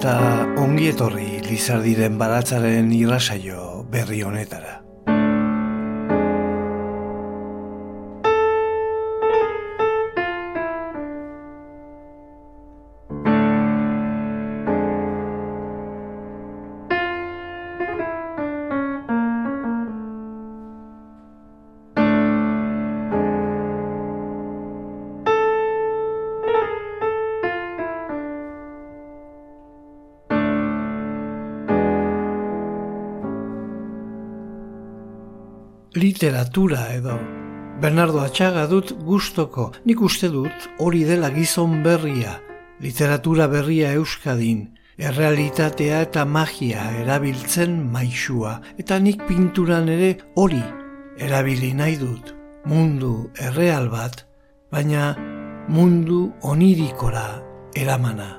eta ongi etorri Lizardiren baratzaren irrasaio berri honetara. Literatura edo. Bernardo Atxaga dut gustoko, nik uste dut hori dela gizon berria, literatura berria euskadin, errealitatea eta magia erabiltzen maixua, eta nik pinturan ere hori erabili nahi dut. Mundu erreal bat, baina mundu onirikora eramana.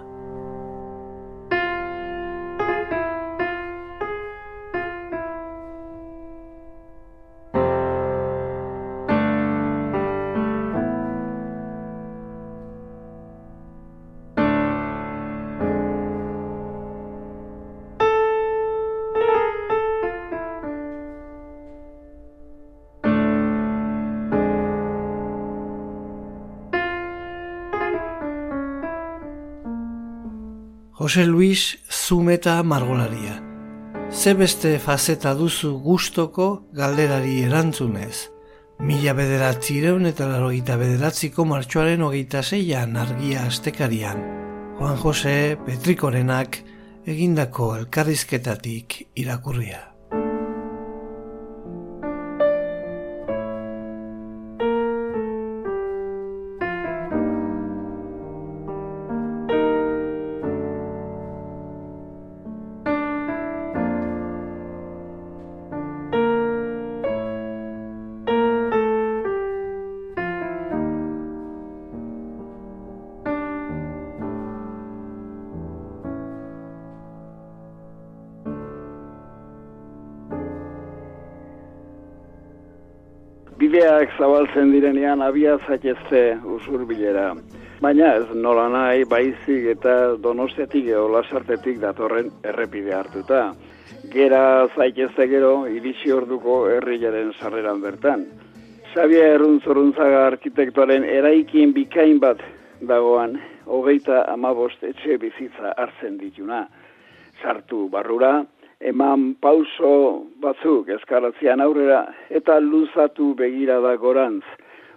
Jose Luis Zumeta Margolaria. Ze beste fazeta duzu gustoko galderari erantzunez. Mila bederatzireun eta laroita bederatziko martxoaren hogeita zeian argia astekarian. Juan Jose Petrikorenak egindako elkarrizketatik irakurria. Direnean abia zaitezte usur bilera. Baina ez nola nahi baizik eta donostetik edo lasartetik datorren errepide hartuta. Gera zaitezte gero iritsi orduko herriaren sarreran bertan. Xabia errun zoruntzaga arkitektoaren eraikin bikain bat dagoan hogeita amabost etxe bizitza hartzen dituna. Sartu barrura, eman pauso batzuk eskaratzean aurrera eta luzatu begira da gorantz.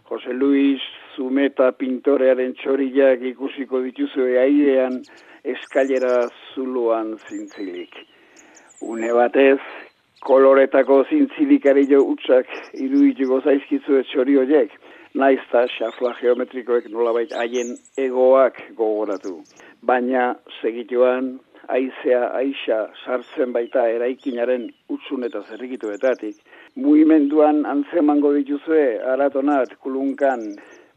Jose Luis Zumeta pintorearen txoriak ikusiko dituzu airean eskailera zuluan zintzilik. Une batez, koloretako zintzilik ari jo utxak irudituko zaizkizu txori horiek, naizta xafla geometrikoek nolabait haien egoak gogoratu. Baina, segituan, aizea aixa sartzen baita eraikinaren utsun eta zerrikituetatik, mugimenduan antzemango dituzue aratonat kulunkan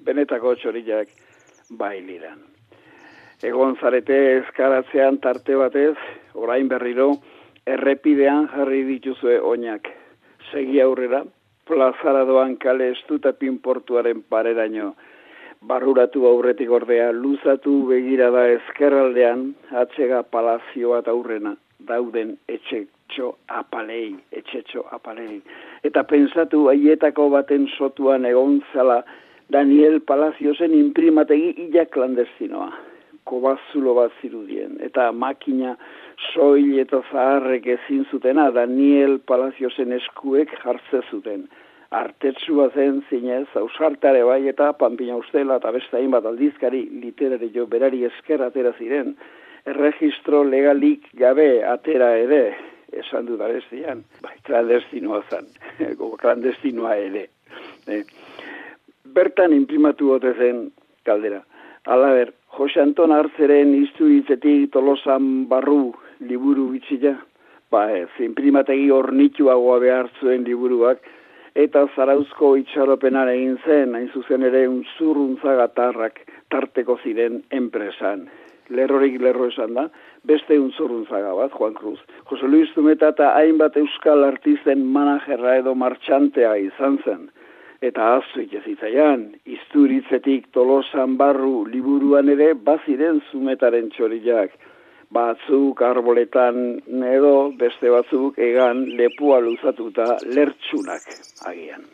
benetako txoriak bailiran. Egon zarete eskaratzean tarte batez, orain berriro, errepidean jarri dituzue oinak. Segi aurrera, plazara doan kale estuta pinportuaren pareraino, barruratu aurretik ordea, luzatu begira da ezkerraldean, atzega palazioa eta aurrena, dauden etxetxo apalei, etxetxo apalei. Eta pensatu aietako baten sotuan egon zala Daniel Palaziozen imprimategi illa klandestinoa, kobazulo bat zirudien, eta makina soil eta zaharrek ezin zutena Daniel Palaziozen eskuek jartze zuten. Artetsua zen zinez, ausartare bai eta panpina ustela eta beste hainbat aldizkari literari jo berari esker atera ziren, erregistro legalik gabe atera ere, esan du da bestian, bai, klandestinoa zen, klandestinoa ere. E, bertan imprimatu gote zen kaldera. Alaber, Jose Anton Artzeren iztu hitzetik tolosan barru liburu bitzila, ba ez, imprimategi hornituagoa behar zuen liburuak, eta zarauzko itxaropenan egin zen, hain zuzen ere unzurruntza gatarrak tarteko ziren enpresan. Lerrorik lerro esan da, beste unzurruntzaga bat, Juan Cruz. Jose Luis Zumeta eta hainbat euskal artisten manajerra edo martxantea izan zen. Eta azu ikezitzaian, izturitzetik tolosan barru liburuan ere baziren zumetaren txoriak. batzuk arboletan edo beste batzuk egan lepua luzatuta lertsunak agian.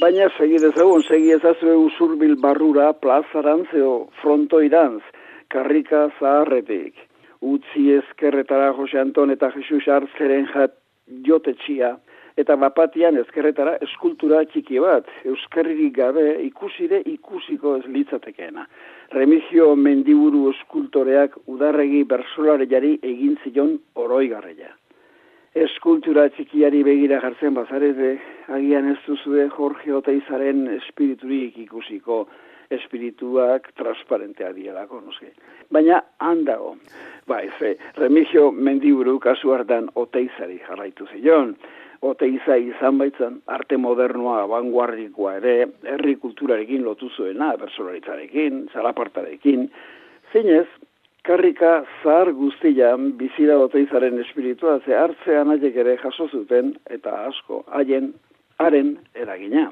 Baina segi dezagun, segi ezazue usurbil barrura plazarantzeo frontoidantz, karrika zaharretik. Utzi ezkerretara Jose Anton eta Jesus Artzeren jat jotetxia, eta bapatian ezkerretara eskultura txiki bat, euskarririk gabe ikusire ikusiko ez litzatekeena. Remigio mendiburu eskultoreak udarregi bersolareiari egin zion oroigarreia. Eskultura txikiari begira jartzen bazareze, agian ez duzue Jorge Oteizaren espiriturik ikusiko, espirituak transparentea dielako, noske. Baina handago, ba, ez, Remigio mendiburu kasu hartan Oteizari jarraitu zion, Oteiza izan baitzen, arte modernoa, vanguardikoa ere, herri kulturarekin lotu zuena, bersolaritzarekin, zalapartarekin, zinez, karrika zahar guztian bizira oteizaren espiritua ze hartzean haiek ere jaso zuten eta asko haien haren eragina.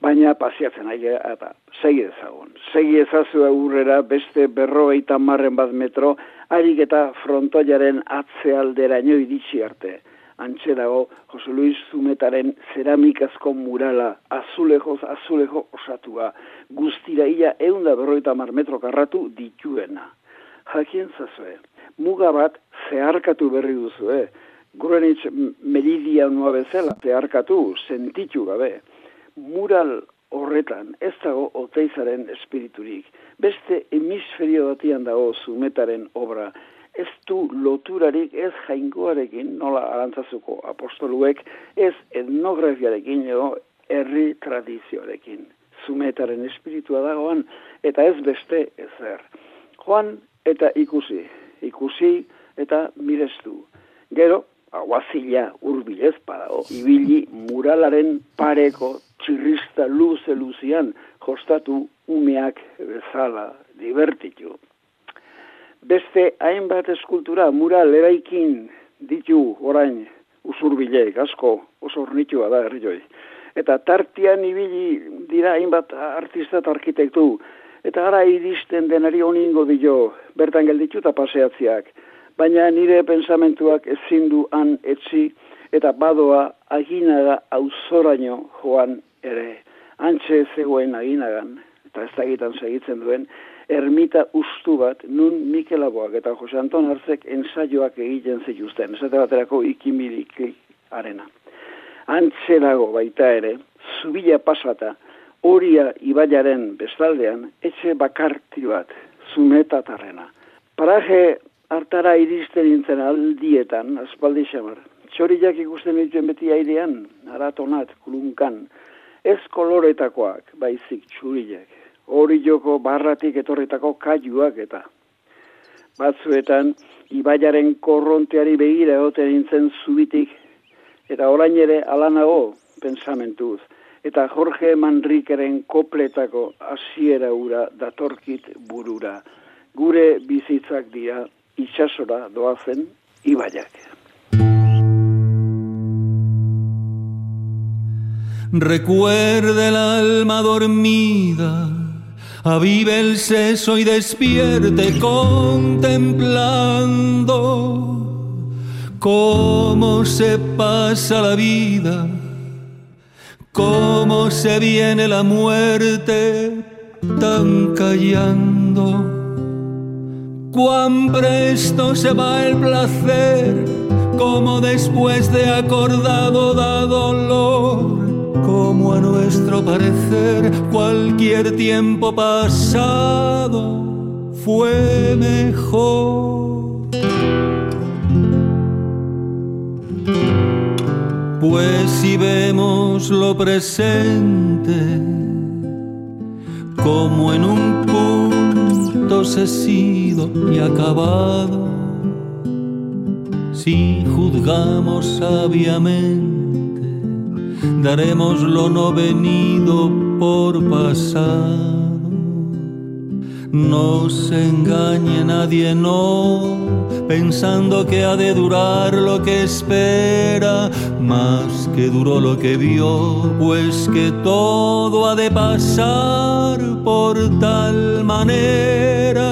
Baina pasiatzen aile eta segi ezagun. Segi ezazu aurrera beste berrogeita marren bat metro, harik eta frontoiaren atzealdera iritsi arte antxe dago Jose Luis Zumetaren ceramikazko murala, azulejoz azulejo osatua, guztira ia eunda berroita mar metro karratu dituena. Jakien zazue, muga bat zeharkatu berri duzu, eh? Gurenitz meridia nua bezala, zeharkatu, sentitu gabe. Mural horretan ez dago oteizaren espiriturik. Beste hemisferio batian dago zumetaren obra ez du loturarik ez jainkoarekin, nola arantzazuko apostoluek, ez etnografiarekin edo herri tradizioarekin. Zumetaren espiritua dagoan, eta ez beste ezer. Joan eta ikusi, ikusi eta mirestu. Gero, aguazila urbilez padago, ibili muralaren pareko txirrista luze luzian, jostatu umeak bezala divertitu beste hainbat eskultura mural eraikin ditu orain usurbilek asko oso ornitua da herrioi. Eta tartian ibili dira hainbat artista eta arkitektu. Eta gara iristen denari honingo dio bertan gelditu eta paseatziak. Baina nire pensamentuak ezin du han etzi eta badoa aginaga auzoraino joan ere. Antxe zegoen aginagan, eta ez da segitzen duen, ermita ustu bat, nun Mikel Aboak eta Jose Anton Arzek ensaioak egiten zituzten, esate baterako ikimirik arena. Antze dago baita ere, zubila pasata, horia ibaiaren bestaldean, etxe bakarti bat, zumetatarrena. Paraje hartara iristen nintzen aldietan, aspaldi xamar, txoriak ikusten dituen beti airean, aratonat, kulunkan, ez koloretakoak, baizik txuriak hori joko barratik etorritako kaiuak eta. Batzuetan ibaiaren korronteari begira egoten nintzen zubitik. Eta orain ere alanago pensamentuz. Eta Jorge Manrikeren kopletako hasiera ura datorkit burura. Gure bizitzak dira itsasora doazen ibaiak Recuerde el alma dormida avive el seso y despierte contemplando cómo se pasa la vida, cómo se viene la muerte tan callando. Cuán presto se va el placer, como después de acordado da dolor como a nuestro parecer cualquier tiempo pasado fue mejor. Pues si vemos lo presente como en un punto cesido y acabado, si juzgamos sabiamente, daremos lo no venido por pasado. No se engañe nadie, no, pensando que ha de durar lo que espera, más que duró lo que vio, pues que todo ha de pasar por tal manera.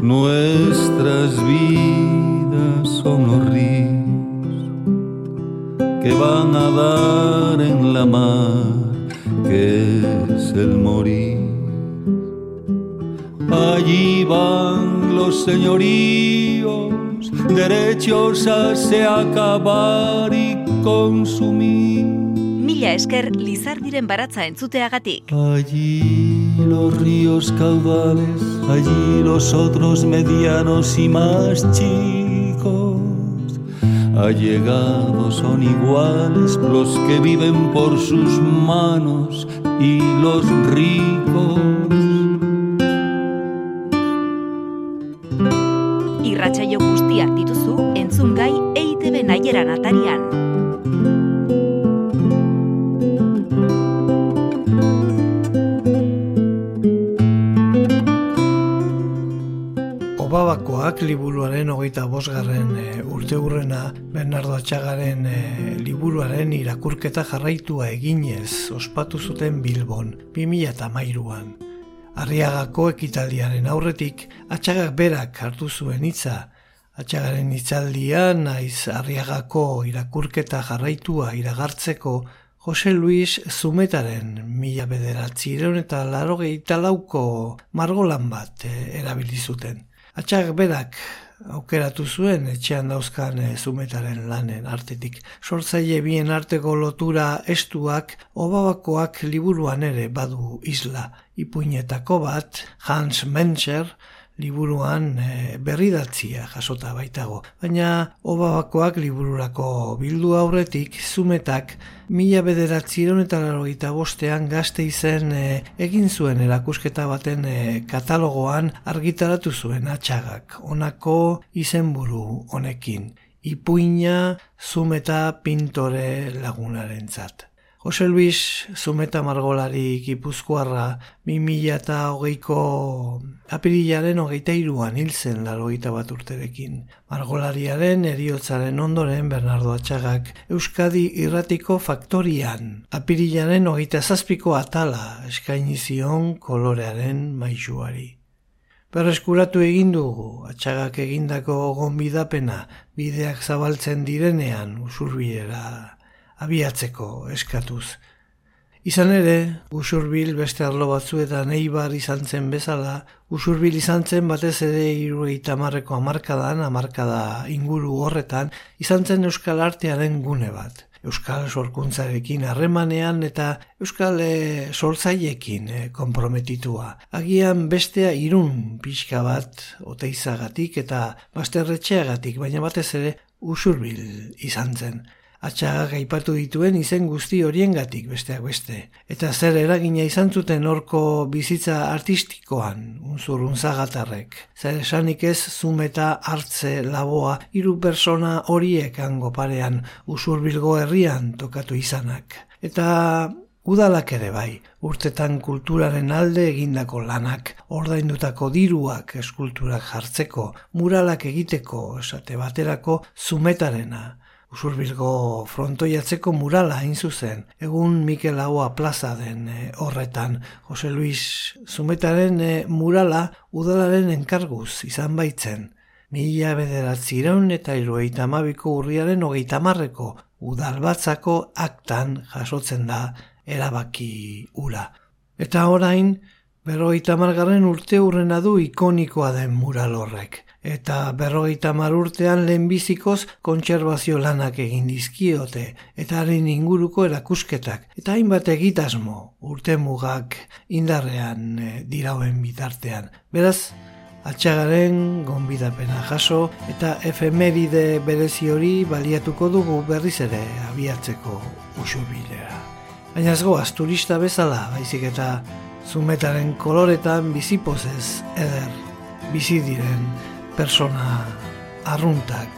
Nuestras vidas son los ríos que van a dar en la mar, que es el morir. Allí van los señoríos, derechos a se acabar y consumir mila esker Lizardiren baratza entzuteagatik. Allí los ríos caudales, allí los otros medianos y más chicos. Allegados son iguales los que viven por sus manos y los ricos. Irratsaio guztiak dituzu entzun gai EITB naieran atarian. Obabakoak liburuaren hogeita bosgarren e, urte hurrena Bernardo Atxagaren e, liburuaren irakurketa jarraitua eginez ospatu zuten Bilbon 2008an. Arriagako ekitaldiaren aurretik Atxagak berak hartu zuen hitza. Atxagaren hitzaldia naiz Arriagako irakurketa jarraitua iragartzeko Jose Luis Zumetaren mila bederatzi eta laro lauko margolan bat e, erabili zuten. Atxak berak aukeratu zuen etxean dauzkan e, zumetaren lanen artetik. Sortzaile bien arteko lotura estuak obabakoak liburuan ere badu isla. Ipuinetako bat Hans Mencher liburuan e, berridatzia jasota baitago. Baina obabakoak libururako bildu aurretik zumetak mila bederatziron eta larogeita bostean gazte izen e, egin zuen erakusketa baten e, katalogoan argitaratu zuen atxagak. Honako izenburu honekin. Ipuina zumeta pintore lagunaren zat. Jose Luis Zumeta Margolari Gipuzkoarra 2008ko apirilaren hogeita iruan hil zen larogeita bat urterekin. Margolariaren eriotzaren ondoren Bernardo Atxagak Euskadi irratiko faktorian apirilaren hogeita zazpiko atala eskaini zion kolorearen maixuari. Berreskuratu egin dugu, atxagak egindako gonbidapena, bideak zabaltzen direnean usurbiera abiatzeko eskatuz. Izan ere, usurbil beste arlo batzuetan eibar izan zen bezala, usurbil izan zen batez ere irureita amarreko amarkadan, amarkada inguru horretan, izan zen Euskal Artearen gune bat. Euskal sorkuntzarekin harremanean eta Euskal e, sortzaiekin e, konprometitua. Agian bestea irun pixka bat oteizagatik eta basterretxeagatik, baina batez ere usurbil izan zen atxagak aipatu dituen izen guzti horiengatik besteak beste. Eta zer eragina izan zuten orko bizitza artistikoan, unzur unzagatarrek. Zer esanik ez zumeta hartze laboa hiru persona horiek ango parean usurbilgo herrian tokatu izanak. Eta Udalak ere bai, urtetan kulturaren alde egindako lanak, ordaindutako diruak eskulturak jartzeko, muralak egiteko, esate baterako, zumetarena, Usurbilgo frontoiatzeko murala hain zuzen, egun Mikel Aua plaza den eh, horretan. Jose Luis Zumetaren e, murala udalaren enkarguz izan baitzen. Mila bederatzi iraun eta irueita amabiko urriaren hogeita marreko udalbatzako aktan jasotzen da erabaki ura. Eta orain, berrogeita margarren urte hurrena du ikonikoa den mural horrek eta berrogeita marurtean lehenbizikoz kontserbazio lanak egin dizkiote, eta haren inguruko erakusketak, eta hainbat egitasmo urte mugak indarrean e, dirauen bitartean. Beraz, atxagaren gonbidapena jaso eta efemeride berezi hori baliatuko dugu berriz ere abiatzeko usubilera. Baina ez goaz turista bezala, baizik eta zumetaren koloretan bizipozez eder bizi diren persona arruntak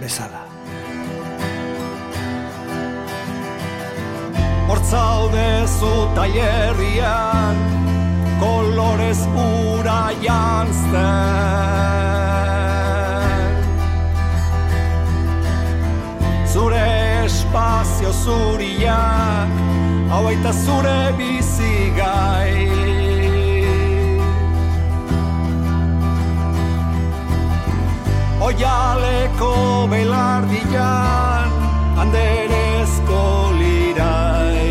bezala. Hortzaude zu taierrian, kolorez ura jantzten. Zure espazio zuriak, hau zure bizigai. Oialeko belardian Anderezko lirai.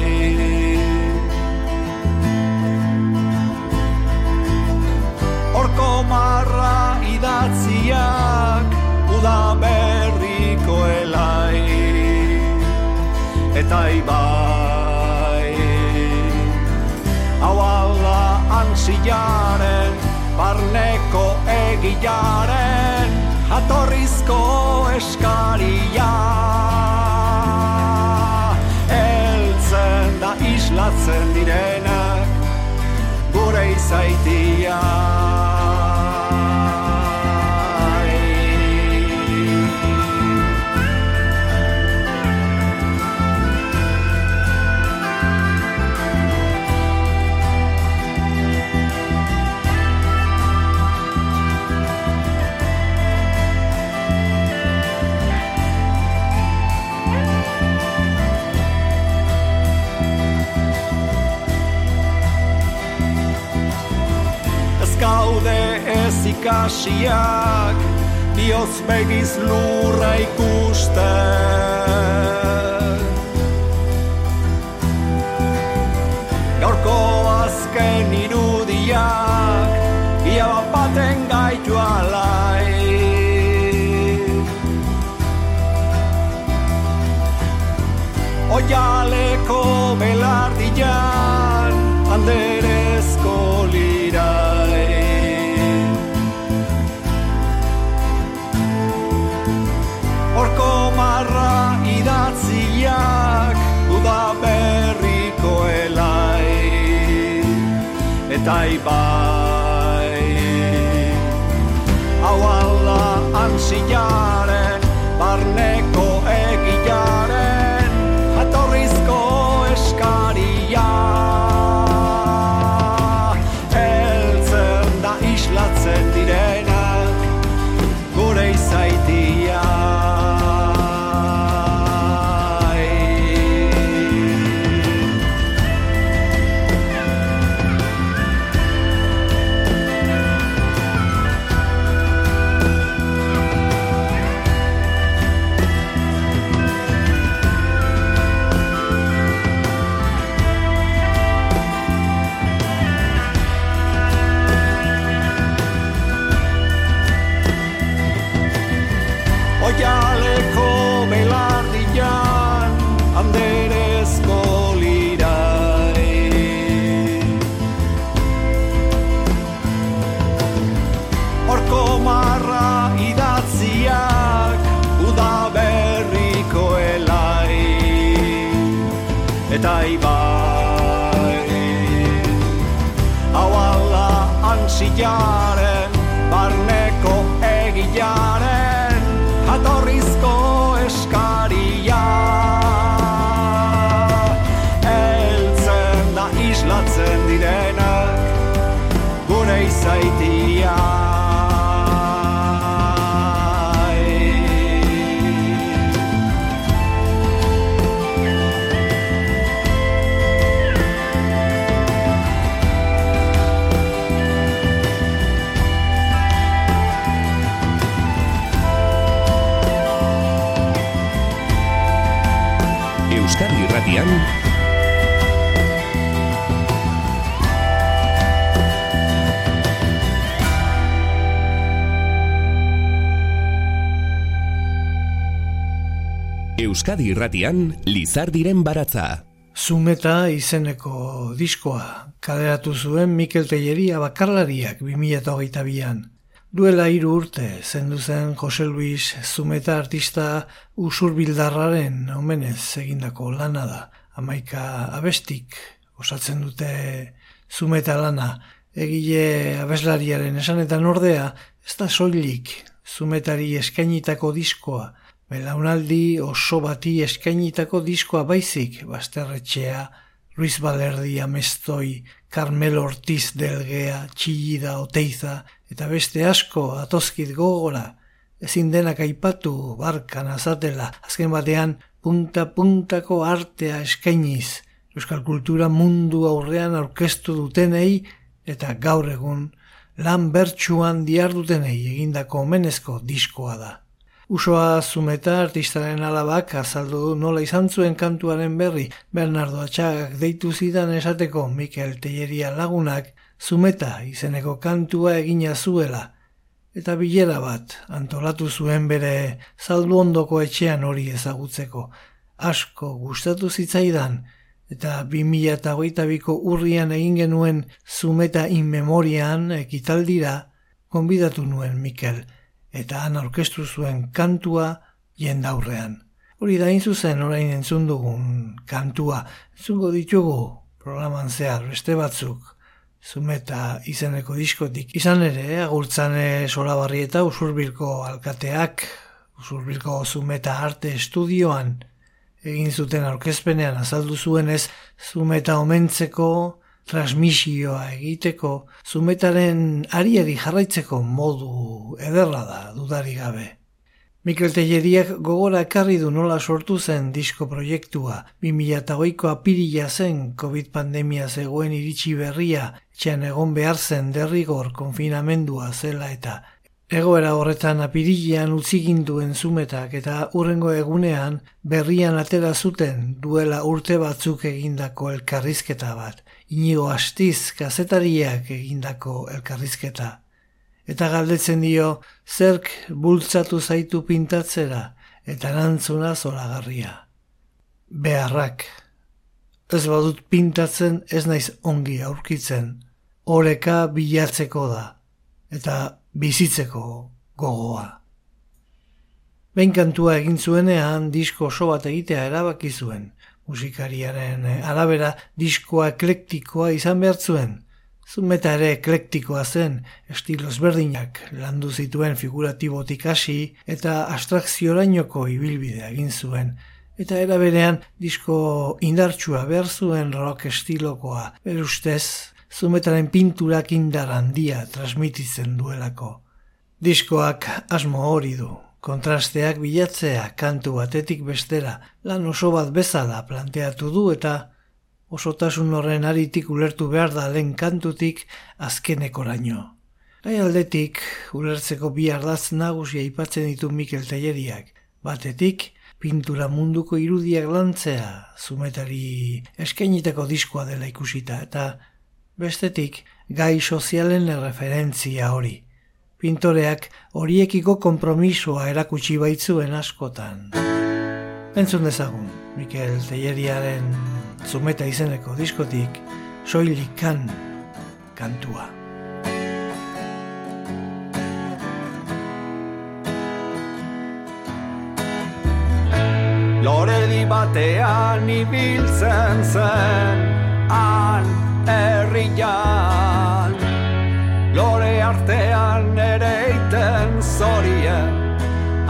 Horko marra idatziak Uda berriko elai. Eta ibai Hau ala ansiaren Barneko egilaren jatorrizko eskaria Eltzen da islatzen direnak gure izaitia ikasiak Bioz begiz lurra ikusten. Gaurko azken irudiak Ia baten gaitu alai. Oialeko eta ibai hau ala ansiaren barneko Euskadi Irratian Lizardiren baratza Zumeta izeneko diskoa kaderatu zuen Mikel Telleria bakarlariak 2008an. Duela hiru urte zendu zen Jose Luis Zumeta artista usurbildarraren omenez egindako lana da. Amaika abestik osatzen dute Zumeta lana. Egile abeslariaren esanetan ordea, ez da soilik Zumetari eskainitako diskoa, belaunaldi oso bati eskainitako diskoa baizik, basterretxea, Luis Balerdi Amestoi, Carmelo Ortiz Delgea, Txillida Oteiza, eta beste asko atozkit gogora, ezin denak aipatu barkan azatela, azken batean punta-puntako artea eskainiz, Euskal kultura mundu aurrean aurkeztu dutenei, eta gaur egun lan bertsuan diardutenei egindako omenezko diskoa da. Usoa zumeta artistaren alabak azaldu du nola izan zuen kantuaren berri. Bernardo Atxagak deitu zidan esateko Mikel Telleria lagunak zumeta izeneko kantua egina zuela. Eta bilera bat antolatu zuen bere zaldu ondoko etxean hori ezagutzeko. Asko gustatu zitzaidan eta 2008ko urrian egin genuen zumeta inmemorian ekitaldira konbidatu nuen Mikel eta han orkestru zuen kantua jendaurrean. Hori da zuzen orain entzun dugun kantua. Entzungo ditugu programan zehar beste batzuk zumeta izeneko diskotik. Izan ere, agurtzane solabarri eta usurbilko alkateak, usurbilko zumeta arte estudioan, egin zuten aurkezpenean azaldu zuenez, zumeta omentzeko, transmisioa egiteko, zumetaren ariari jarraitzeko modu ederra da, dudari gabe. Mikel Telleriak gogora ekarri du nola sortu zen disko proiektua. 2008ko apirila zen COVID pandemia zegoen iritsi berria, txan egon behar zen derrigor konfinamendua zela eta Egoera horretan apirilean utziginduen zumetak eta urrengo egunean berrian atera zuten duela urte batzuk egindako elkarrizketa bat inigo astiz kazetariak egindako elkarrizketa. Eta galdetzen dio, zerk bultzatu zaitu pintatzera eta erantzuna zoragarria. Beharrak. Ez badut pintatzen ez naiz ongi aurkitzen. Oreka bilatzeko da. Eta bizitzeko gogoa. Behin kantua egin zuenean disko oso bat egitea erabaki zuen musikariaren eh, arabera diskoa eklektikoa izan behar zuen. Zumeta ere eklektikoa zen, estilos berdinak landu zituen figuratibotik hasi eta abstrakziorainoko ibilbidea egin zuen. Eta era berean disko indartsua behar zuen rock estilokoa, berustez, zumetaren pinturak indar handia transmititzen duelako. Diskoak asmo hori du, kontrasteak bilatzea kantu batetik bestera lan oso bat bezala planteatu du eta osotasun horren aritik ulertu behar da lehen kantutik azkenekoraino. Gai aldetik, ulertzeko bi ardaz nagusia aipatzen ditu Mikel Telleriak. Batetik, pintura munduko irudiak lantzea, zumetari eskainitako diskoa dela ikusita, eta bestetik, gai sozialen referentzia hori pintoreak horiekiko konpromisoa erakutsi baitzuen askotan. Entzun dezagun, Mikel Telleriaren zumeta izeneko diskotik, soilikan kantua. Lore di batean ibiltzen zen, han herrian. Lore artean ere iten zoria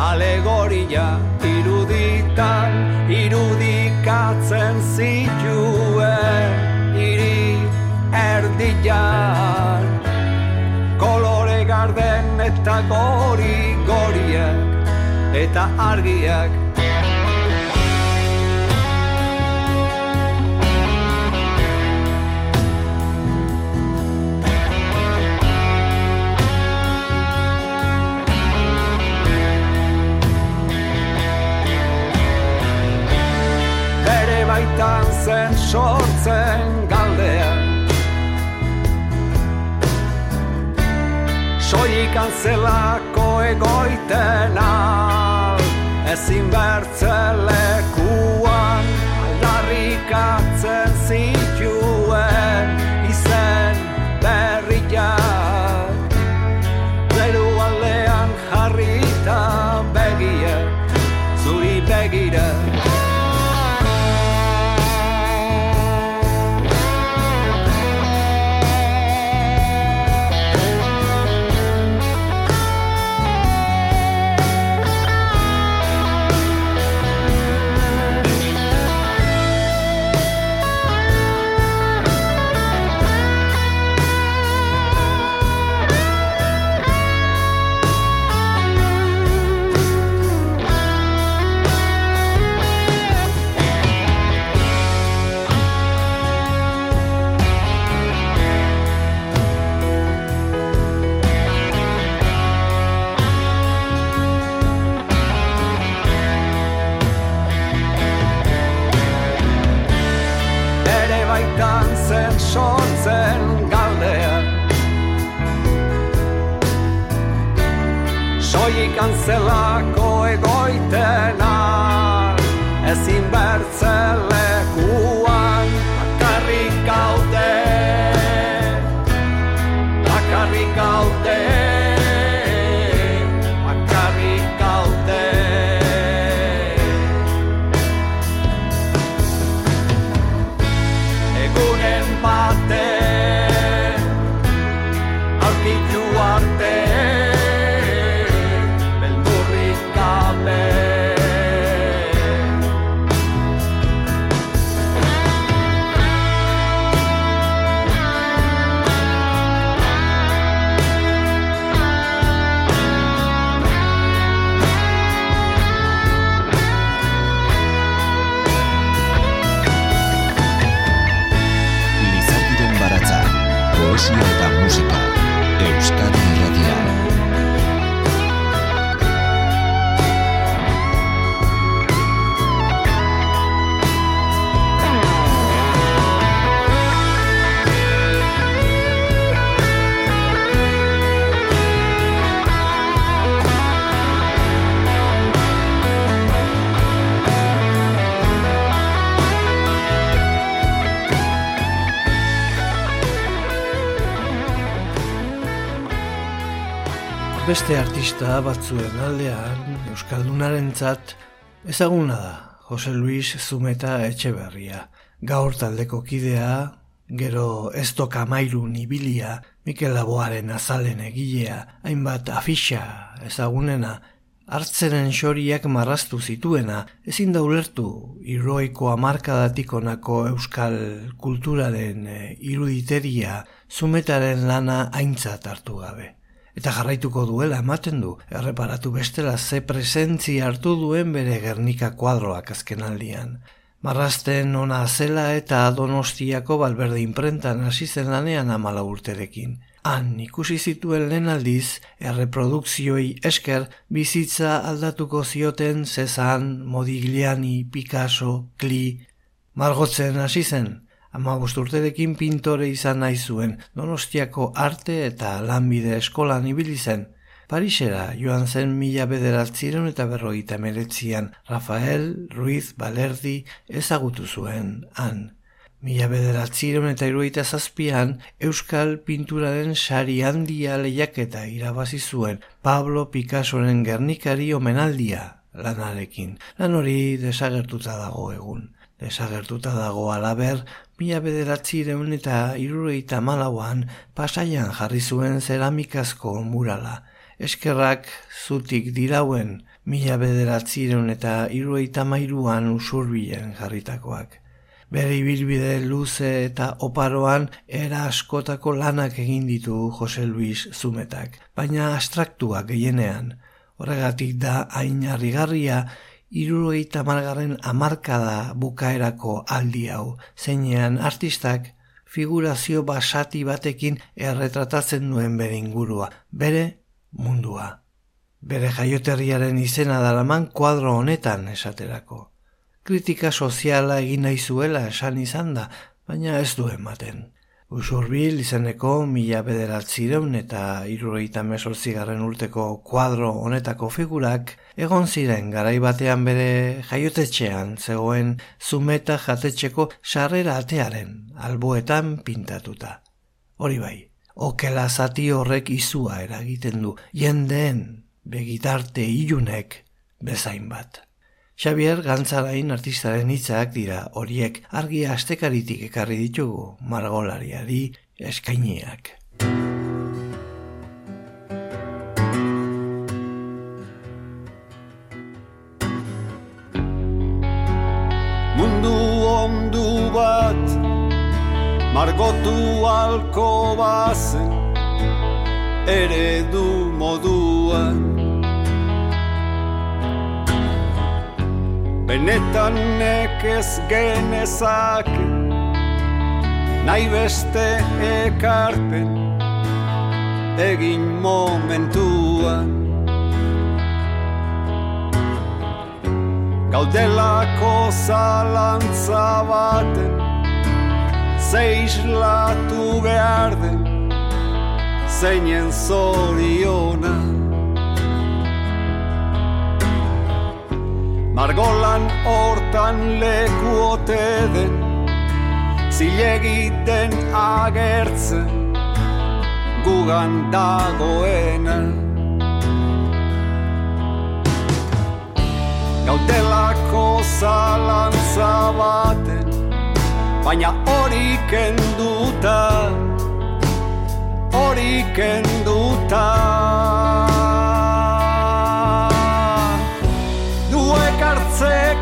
Alegoria iruditan irudikatzen zituen. Iri erdian Kolore garden eta gori goriak Eta argiak sortzen galdea Soikan zelako egoiten al Ezin bertzelekuan Aldarrikatzen Antzelako egoitena Ezin Beste artista batzuen aldean Euskaldunarentzat ezaguna da Jose Luis Zumeta Etxeberria. Gaur taldeko kidea, gero ez tokamairu nibilia, Mikel Laboaren azalen egilea, hainbat afixa ezagunena, hartzeren xoriak marraztu zituena, ezin da ulertu iroiko amarkadatik honako euskal kulturaren eh, iruditeria zumetaren lana aintzat hartu gabe. Eta jarraituko duela ematen du, erreparatu bestela ze presentzi hartu duen bere Gernika kuadroak azkenaldian. Marrazten ona zela eta donostiako balberde imprentan hasi zen lanean amala urterekin. Han ikusi zituen lehen aldiz, erreprodukzioi esker bizitza aldatuko zioten Cezanne, Modigliani, Picasso, Klee, Margotzen hasi zen, ama urterekin pintore izan nahi zuen, donostiako arte eta lanbide eskolan ibili zen. Parisera joan zen mila bederatziren eta berrogeita meretzian Rafael Ruiz Balerdi ezagutu zuen han. Mila bederatziren eta iruita zazpian Euskal Pinturaren sari handia lehiaketa irabazi zuen Pablo Picassoren gernikari omenaldia lanarekin. Lan hori desagertuta dago egun. Desagertuta dago alaber, mila bederatzireun eta irureita malauan pasaian jarri zuen zeramikazko murala. Eskerrak zutik dirauen mila bederatzireun eta irureita mairuan usurbilen jarritakoak. Bere ibilbide luze eta oparoan era askotako lanak egin ditu Jose Luis Zumetak, baina abstraktuak gehienean. Horregatik da hain harrigarria irurogeita margarren amarkada bukaerako aldi hau, zeinean artistak figurazio basati batekin erretratatzen duen bere ingurua, bere mundua. Bere jaioterriaren izena daraman kuadro honetan esaterako. Kritika soziala egin nahi zuela esan izan da, baina ez du ematen. Usurbil izeneko mila bederatzireun eta irurogeita mesortzigarren urteko kuadro honetako figurak egon ziren garai batean bere jaiotetxean zegoen zumeta jatetxeko sarrera atearen alboetan pintatuta. Hori bai, okela zati horrek izua eragiten du jendeen begitarte ilunek bezain bat. Xavier Gantzarain artistaren hitzak dira horiek argia astekaritik ekarri ditugu margolariari eskainiak. mundu ondu bat margotu alko bazen eredu moduan benetan nekez genezake nahi beste ekarpen egin momentuan. Gaudelako zalantza baten Zeislatu behar den Zeinen zoriona Margolan hortan leku ote den Zilegiten agertzen Gugan dagoena. Gautelako zalantza baten Baina hori kenduta Hori kenduta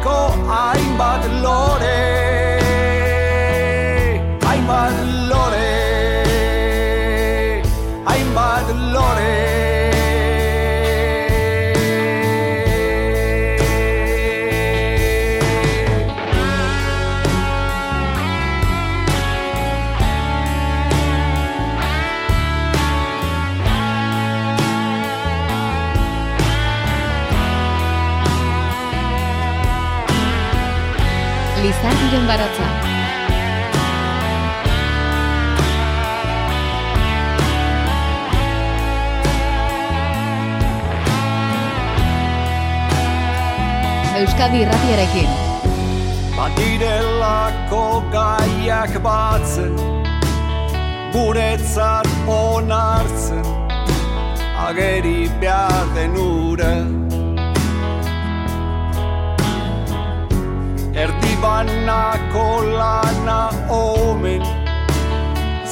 hainbat Euskadi irratiarekin. Badirelako gaiak batzen Guretzat onartzen Ageri behar denura Erdi banako lana omen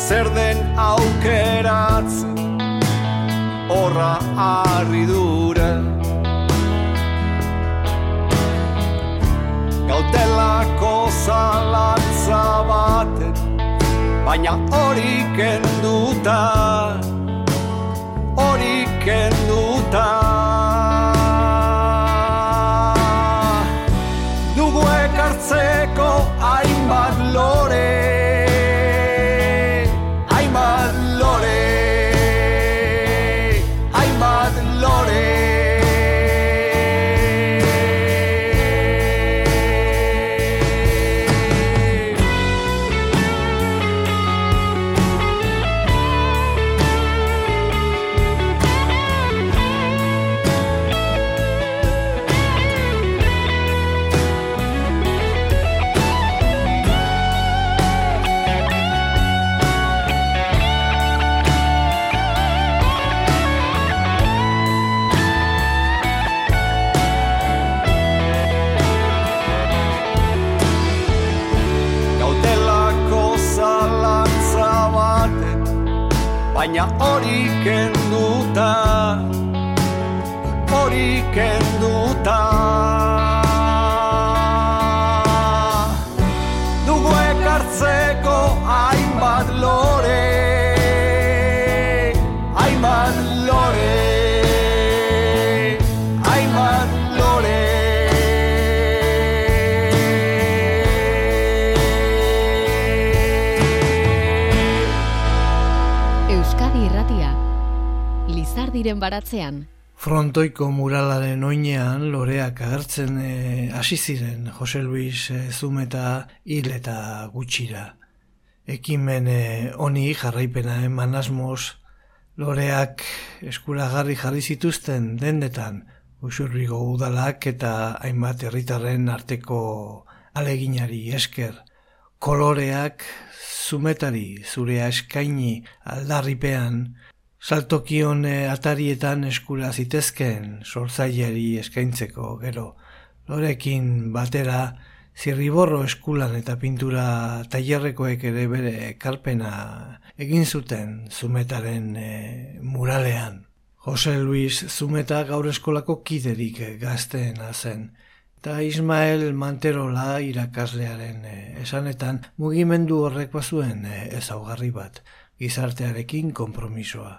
Zer den aukeratzen Horra harri dura Gautelako zalantza baten Baina hori kenduta. Hori kenduta Frontoiko muralaren oinean loreak agertzen eh, hasi ziren Jose Luis e, Zumeta hil eta gutxira. Ekimen eh, honi jarraipena eman asmoz loreak eskuragarri jarri zituzten dendetan usurrigo udalak eta hainbat herritarren arteko aleginari esker. Koloreak zumetari zurea eskaini aldarripean saltokion eh, atarietan eskura zitezken sortzaileari eskaintzeko gero. Lorekin batera zirriborro eskulan eta pintura tailerrekoek ere bere ekarpena egin zuten zumetaren eh, muralean. Jose Luis Zumeta gaur eskolako kiderik eh, gazteena zen. Eta Ismael Manterola irakaslearen eh, esanetan mugimendu horrek bazuen eh, ezaugarri bat, gizartearekin konpromisoa.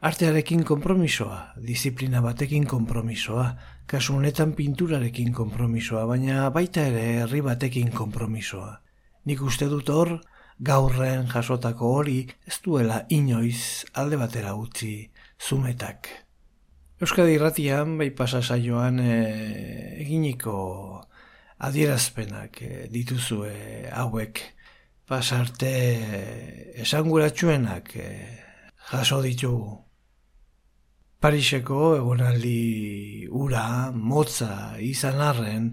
Artearekin konpromisoa, disiplina batekin konpromisoa, kasu honetan pinturarekin konpromisoa, baina baita ere herri batekin konpromisoa. Nik uste dut hor, gaurren jasotako hori ez duela inoiz alde batera utzi zumetak. Euskadi irratian, bai pasa saioan e, eginiko adierazpenak e, dituzue hauek pasarte esanguratsuenak eh, jaso ditugu. Pariseko egonaldi ura, motza, izan arren,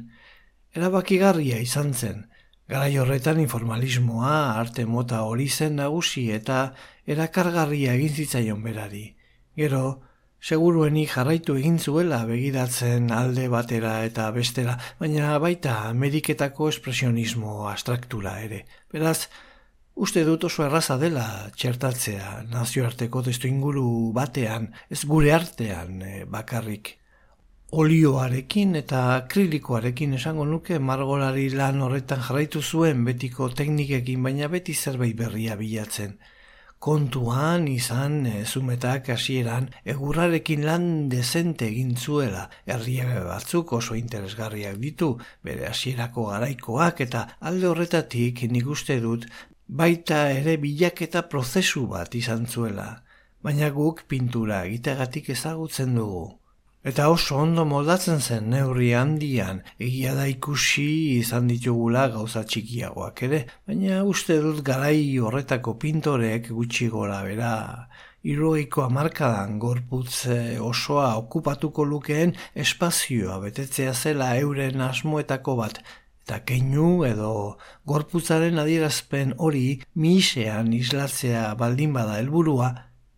erabakigarria izan zen. Garai horretan informalismoa, arte mota hori zen nagusi eta erakargarria egin zitzaion berari. Gero, seguruenik jarraitu egin zuela begiratzen alde batera eta bestera, baina baita Ameriketako espresionismo abstraktura ere. Beraz, uste dut oso erraza dela txertatzea nazioarteko testu inguru batean, ez gure artean eh, bakarrik. Olioarekin eta akrilikoarekin esango nuke margolari lan horretan jarraitu zuen betiko teknikekin, baina beti zerbait berria bilatzen kontuan izan e, zumetak hasieran egurrarekin lan dezente egin zuela herria batzuk oso interesgarriak ditu bere hasierako garaikoak eta alde horretatik nik uste dut baita ere bilaketa prozesu bat izan zuela baina guk pintura egitegatik ezagutzen dugu Eta oso ondo moldatzen zen neurri handian, egia da ikusi izan ditugula gauza txikiagoak ere, baina uste dut garai horretako pintorek gutxi gora bera. Iroiko amarkadan gorputz osoa okupatuko lukeen espazioa betetzea zela euren asmoetako bat, eta keinu edo gorputzaren adierazpen hori misean islatzea baldin bada helburua,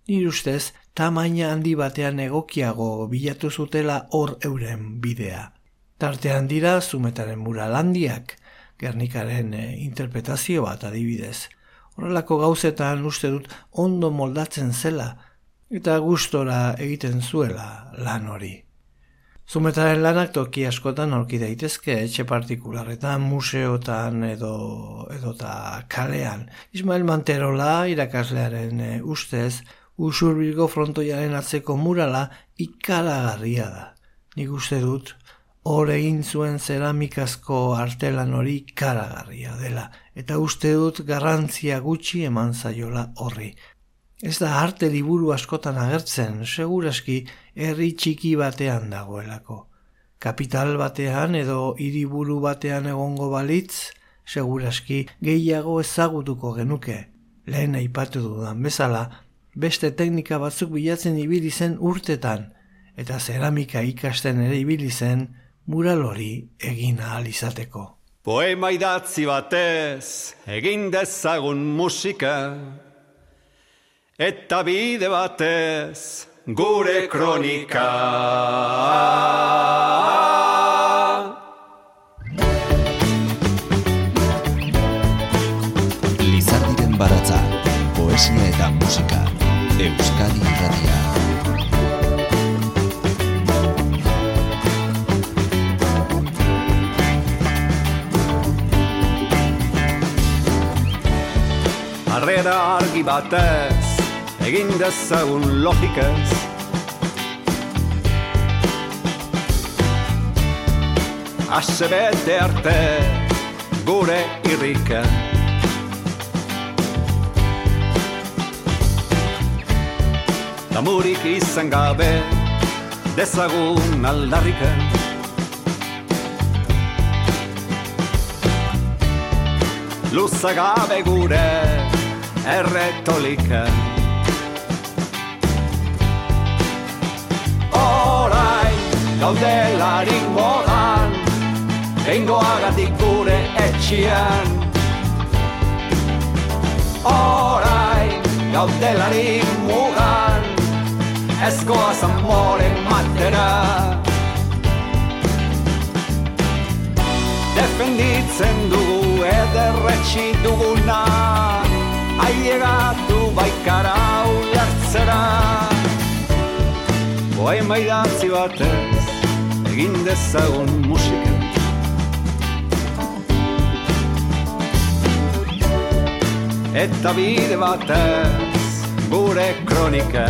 nire ustez tamaina handi batean egokiago bilatu zutela hor euren bidea. Tartean dira zumetaren muralandiak, gernikaren e, interpretazio bat adibidez. Horrelako gauzetan uste dut ondo moldatzen zela eta gustora egiten zuela lan hori. Zumetaren lanak toki askotan aurki daitezke etxe partikularretan, museotan edo edota kalean. Ismael Manterola irakaslearen e, ustez usurbilgo frontoiaren atzeko murala ikaragarria da. Nik uste dut, hor egin zuen zeramikazko artelan hori ikaragarria dela, eta uste dut garrantzia gutxi eman zaiola horri. Ez da arte liburu askotan agertzen, seguraski herri txiki batean dagoelako. Kapital batean edo hiriburu batean egongo balitz, seguraski gehiago ezagutuko genuke. Lehen aipatu dudan bezala, beste teknika batzuk bilatzen ibili zen urtetan, eta zeramika ikasten ere ibili zen mural hori egin ahal izateko. Poema idatzi batez egin dezagun musika, eta bide batez gure kronika. Lizardiren baratza, poesia eta musika. Euskadi Irratia. Arrera argi batez, egin dezagun logikez. Ase bete arte, gure irriken. Tamurik izan gabe Dezagun aldarriken Luza gabe gure Erretoliken gaudelarik modan Eingoagatik gure etxian Horai gaudelarik mugan Ezkoaz amore matera. Defenditzen dugu ederretxi duguna Ailegatu baikara ulertzera Poema idatzi batez Egin dezagun musika. Eta bide batez Gure kronika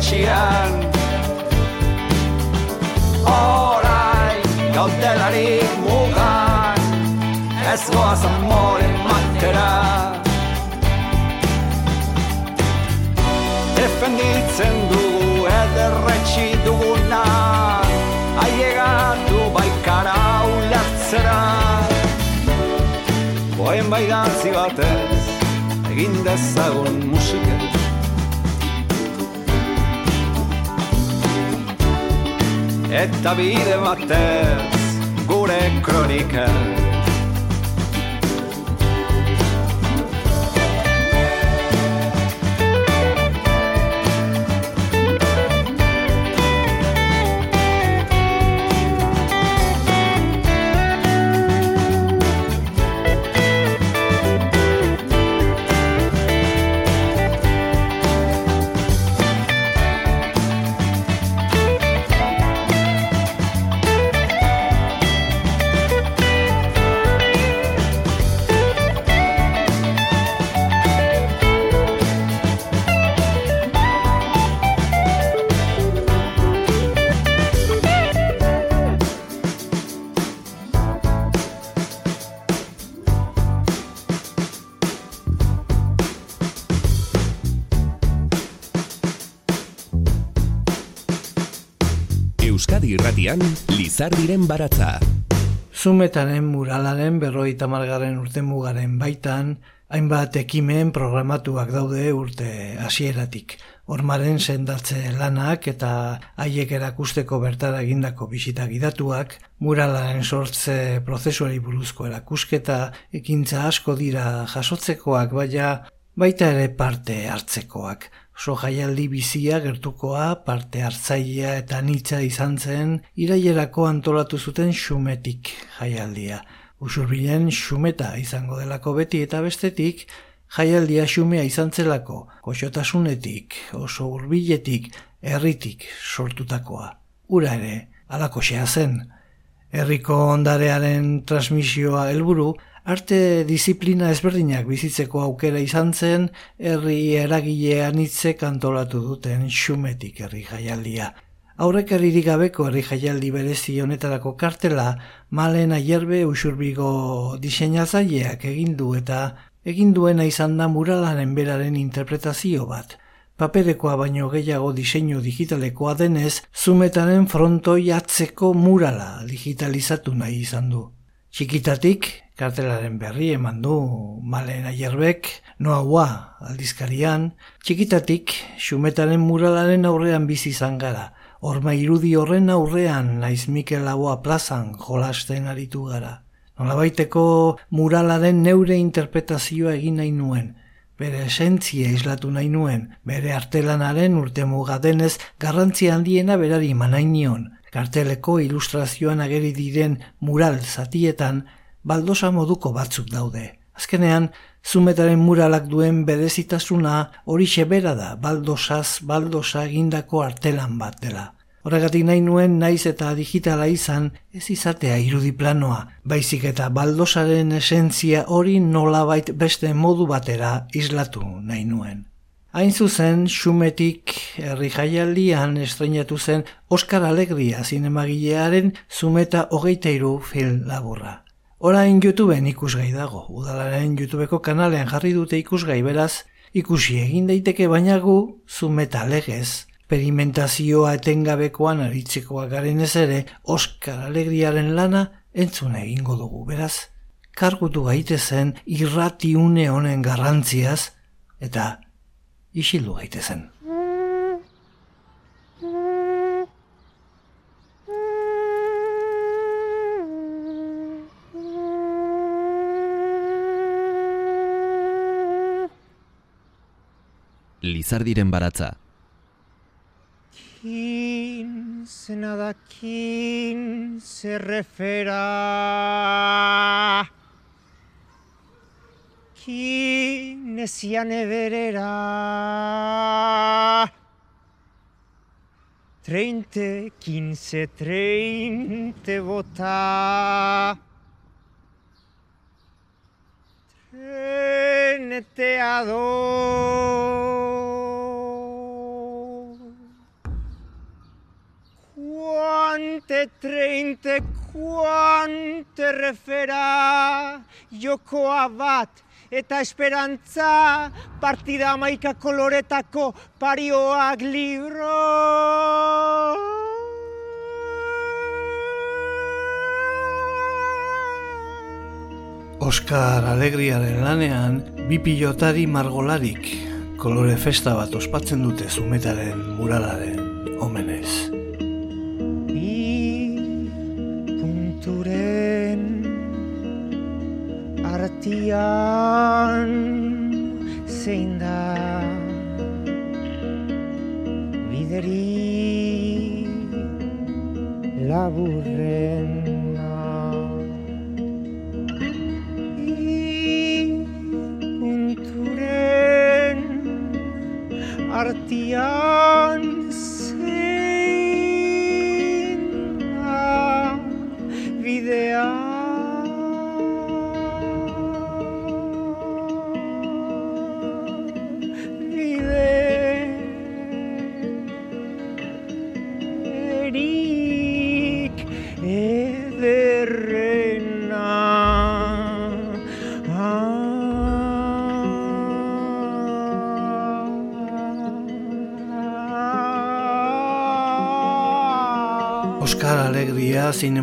etxian Horai gaudelarik mugan Ez goaz amore matera. Defenditzen dugu ederretxi duguna Ailegatu baikara ulertzera Boen bai dantzi batez Egin dezagun musika Eta bide batez gure kronika irratian Lizardiren baratza. Zumetanen muralaren berroita margaren urte mugaren baitan, hainbat ekimen programatuak daude urte hasieratik. Hormaren sendatze lanak eta haiek erakusteko bertara egindako bisita gidatuak, muralaren sortze prozesuari buruzko erakusketa, ekintza asko dira jasotzekoak, baina baita ere parte hartzekoak. So jaialdi bizia gertukoa, parte hartzailea eta nitza izan zen, irailerako antolatu zuten xumetik jaialdia. Usurbilen xumeta izango delako beti eta bestetik, jaialdia xumea izan zelako, koxotasunetik, oso hurbiletik, herritik sortutakoa. Ura ere, alako zen. Herriko ondarearen transmisioa helburu, arte disiplina ezberdinak bizitzeko aukera izan zen herri eragilean hitzek antolatu duten xumetik herri jaialdia. Aurrek gabeko herri jaialdi berezi honetarako kartela malen aierbe usurbigo diseinatzaileak egin du eta egin duena izan da muralaren beraren interpretazio bat. Paperekoa baino gehiago diseinu digitalekoa denez, zumetaren frontoi atzeko murala digitalizatu nahi izan du. Txikitatik, kartelaren berri eman du malen aierbek, noa aldizkarian, txikitatik, xumetaren muralaren aurrean bizi izan gara, orma irudi horren aurrean naiz Mikel Laboa plazan jolasten aritu gara. Nolabaiteko muralaren neure interpretazioa egin nahi nuen, bere esentzia islatu nahi nuen, bere artelanaren urte mugadenez garrantzia handiena berari manainion, karteleko ilustrazioan ageri diren mural zatietan baldosa moduko batzuk daude. Azkenean, zumetaren muralak duen bedezitasuna hori bera da baldosaz baldosa egindako artelan bat dela. Horregatik nahi nuen naiz eta digitala izan ez izatea irudi planoa, baizik eta baldosaren esentzia hori nolabait beste modu batera islatu nahi nuen. Hain zuzen, xumetik herri jaialdian estrenatu zen Oscar Alegria zinemagilearen zumeta hogeita iru film laburra. Orain YouTubeen ikusgai dago, udalaren YouTubeko kanalean jarri dute ikusgai beraz, ikusi egin daiteke baina gu zumeta legez, experimentazioa etengabekoan aritzekoa garen ez ere, Oscar Alegriaren lana entzuna egingo dugu beraz. Kargutu gaitezen irratiune honen garrantziaz, eta isildu gaitezen. Lizardiren baratza. Kin zenadakin zerrefera Kin ezian eberera Treinte, quince, treinte bota neteado. Quante trente, quante refera jokoa bat eta esperantza partida amaika koloretako parioak libro. Oskar Alegriaren lanean, bi pilotari margolarik, kolore festa bat ospatzen dute zumetaren muralaren omenez. Bi punturen artian zein da bideri laburrena. Artian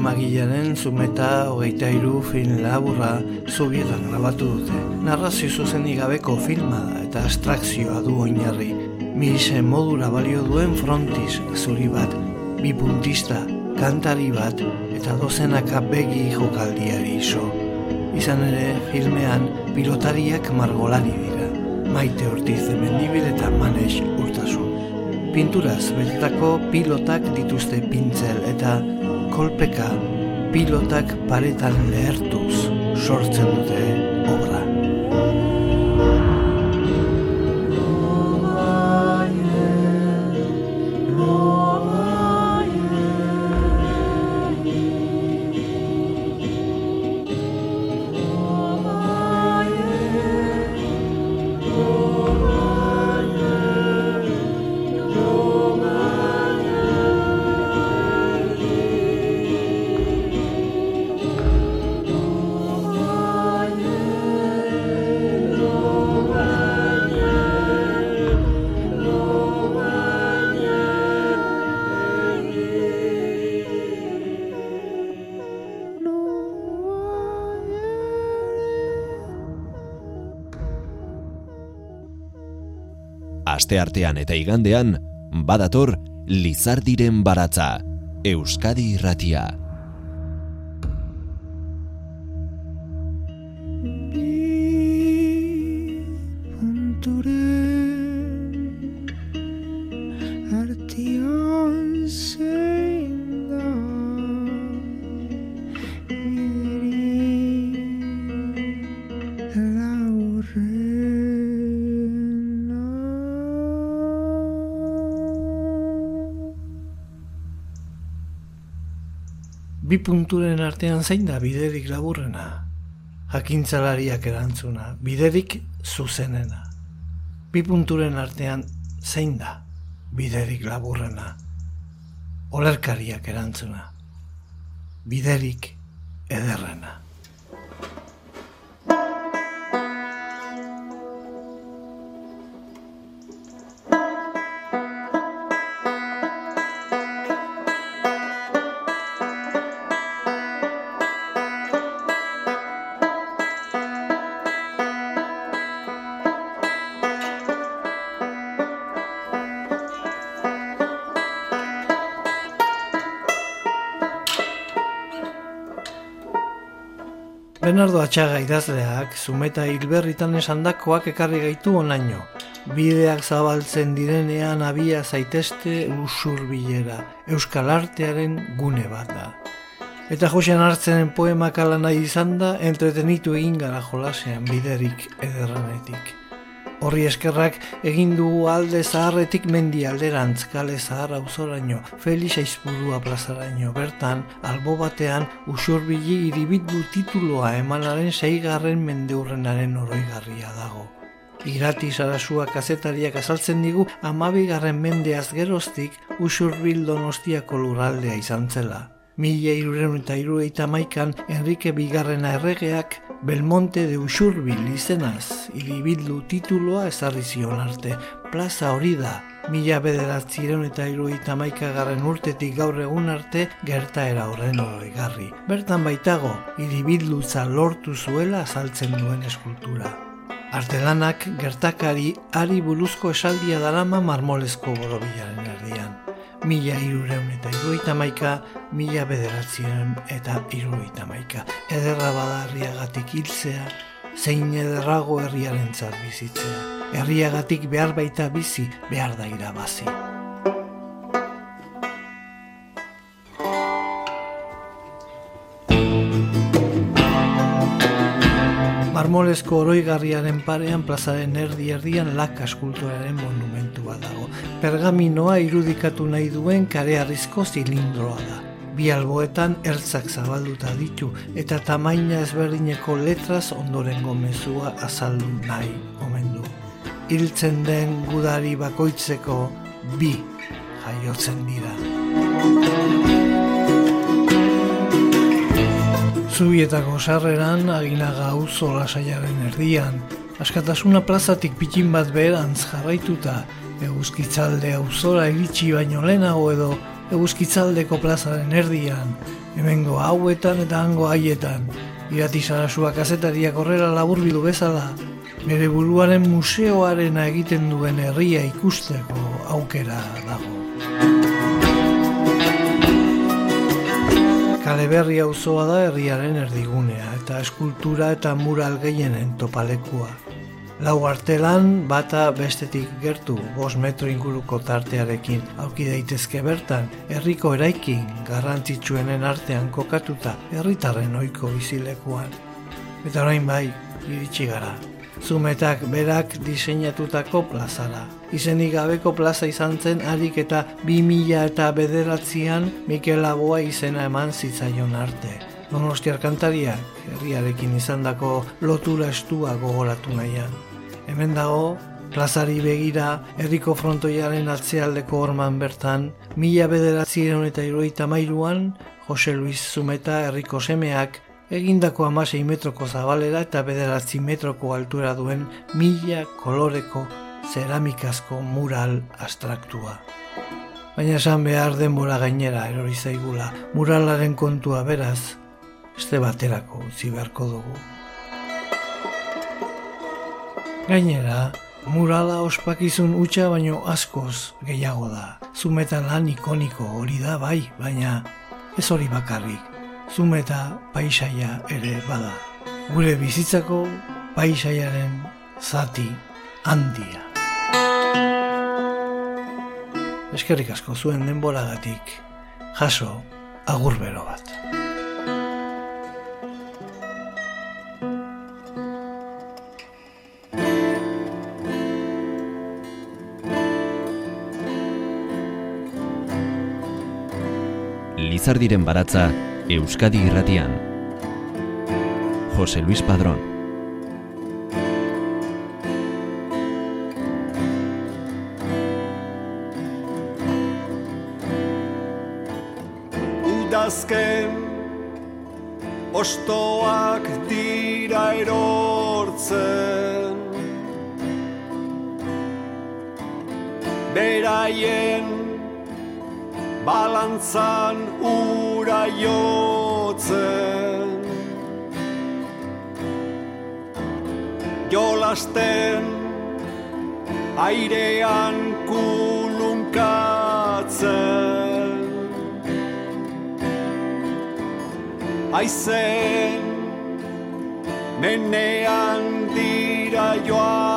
Zinemagilaren zumeta hogeita iru film laburra zubietan grabatu dute. Narrazio zuzenik gabeko filma da eta abstrakzioa du oinarri. Mise modura balio duen frontis zuri bat, bi puntista, kantari bat eta dozenaka begi jokaldiari iso. Izan ere, filmean pilotariak margolari dira. Maite Ortiz de Mendibil eta Manex Urtasun. Pinturaz beltako pilotak dituzte pintzel eta kolpeka pilotak paretan lehertuz sortzen dute obra. Asteartean eta igandean, badator Lizardiren baratza, Euskadi irratia. Bi punturen artean zein da biderik laburrena? Jakintzalariak erantzuna, biderik zuzenena. Bi punturen artean zein da biderik laburrena? Olerkariak erantzuna, biderik ederrena. Bernardo Atxaga idazleak, zumeta hilberritan esandakoak ekarri gaitu onaino. Bideak zabaltzen direnean abia zaitezte usurbilera, euskal artearen gune bat da. Eta Josean hartzenen poemak ala nahi izan da, entretenitu egin gara jolasean biderik ederranetik. Horri eskerrak egin dugu alde zaharretik mendi alderantz kale zahar auzoraino, Felix Aizpurua plazaraino, bertan, albo batean, usurbili iribitdu tituloa emanaren seigarren mendeurrenaren oroigarria dago. Irati sarasua kazetariak azaltzen digu amabigarren mendeaz geroztik usurbil donostiako lurraldea izan zela. Mila iruren eta irueita maikan Enrique Bigarrena erregeak Belmonte de Usurbil izenaz, iribildu tituloa ezarri zion arte. Plaza hori da, mila bederatzireun eta irueita maikagarren urtetik gaur egun arte gertaera horren egarri. Bertan baitago, iribildutza lortu zuela azaltzen duen eskultura. Artelanak gertakari ari buruzko esaldia darama marmolezko borobilaren erdian. Mila irureun eta iruita maika, mila bederatzien eta iruita maika. Ederra bada herriagatik hiltzea, zein ederrago herriaren bizitzea. Herriagatik behar baita bizi, behar da irabazi. Marmolezko oroigarriaren parean plazaren erdi erdian laka eskulturaren monumentua dago. Pergaminoa irudikatu nahi duen karearrizko zilindroa da. Bi alboetan ertzak zabalduta ditu eta tamaina ezberdineko letraz ondorengo mezua azaldu nahi omen du. Hiltzen den gudari bakoitzeko bi jaiotzen dira. Zubietako sarreran aginaga auzo lasaiaren erdian, askatasuna plazatik pitin bat beherantz jarraituta, eguzkitzalde auzora iritsi baino lehenago edo eguzkitzaldeko plazaren erdian, hemengo hauetan eta hango haietan, irati sarasua kazetariak horrela laburbilu bezala, bere buruaren museoarena egiten duen herria ikusteko aukera dago. Kaleberri auzoa da herriaren erdigunea eta eskultura eta mural gehienen topalekua. Lau artelan bata bestetik gertu, bos metro inguruko tartearekin auki daitezke bertan, herriko eraikin garrantzitsuenen artean kokatuta herritarren ohiko bizilekuan. Eta orain bai, iritsi gara. Zumetak berak diseinatutako plazara. Izenik gabeko plaza izan zen harik eta bi mila eta bederatzean Mikel Laboa izena eman zitzaion arte. Donostiar kantariak, herriarekin izandako lotura estua gogoratu nahian. Hemen dago, plazari begira, herriko frontoiaren atzealdeko orman bertan, mila bederatziren eta iruita mairuan, Jose Luis Zumeta herriko semeak egindako amasei metroko zabalera eta bederatzi metroko altura duen mila koloreko zeramikazko mural abstraktua. Baina esan behar denbora gainera erori zaigula, muralaren kontua beraz, este baterako utzi beharko dugu. Gainera, murala ospakizun utxa baino askoz gehiago da. Zumetan lan ikoniko hori da bai, baina ez hori bakarrik zumeta paisaia ere bada. Gure bizitzako paisaiaren zati handia. Eskerrik asko zuen denboragatik. Jaso agurbero bat. Lizardiren baratza Euskadi Irratian. José Luis Padrón Ostoak dira erortzen. Beraien balantzan ura jotzen. Jolasten airean kulunkatzen Aizen menean dira joaiten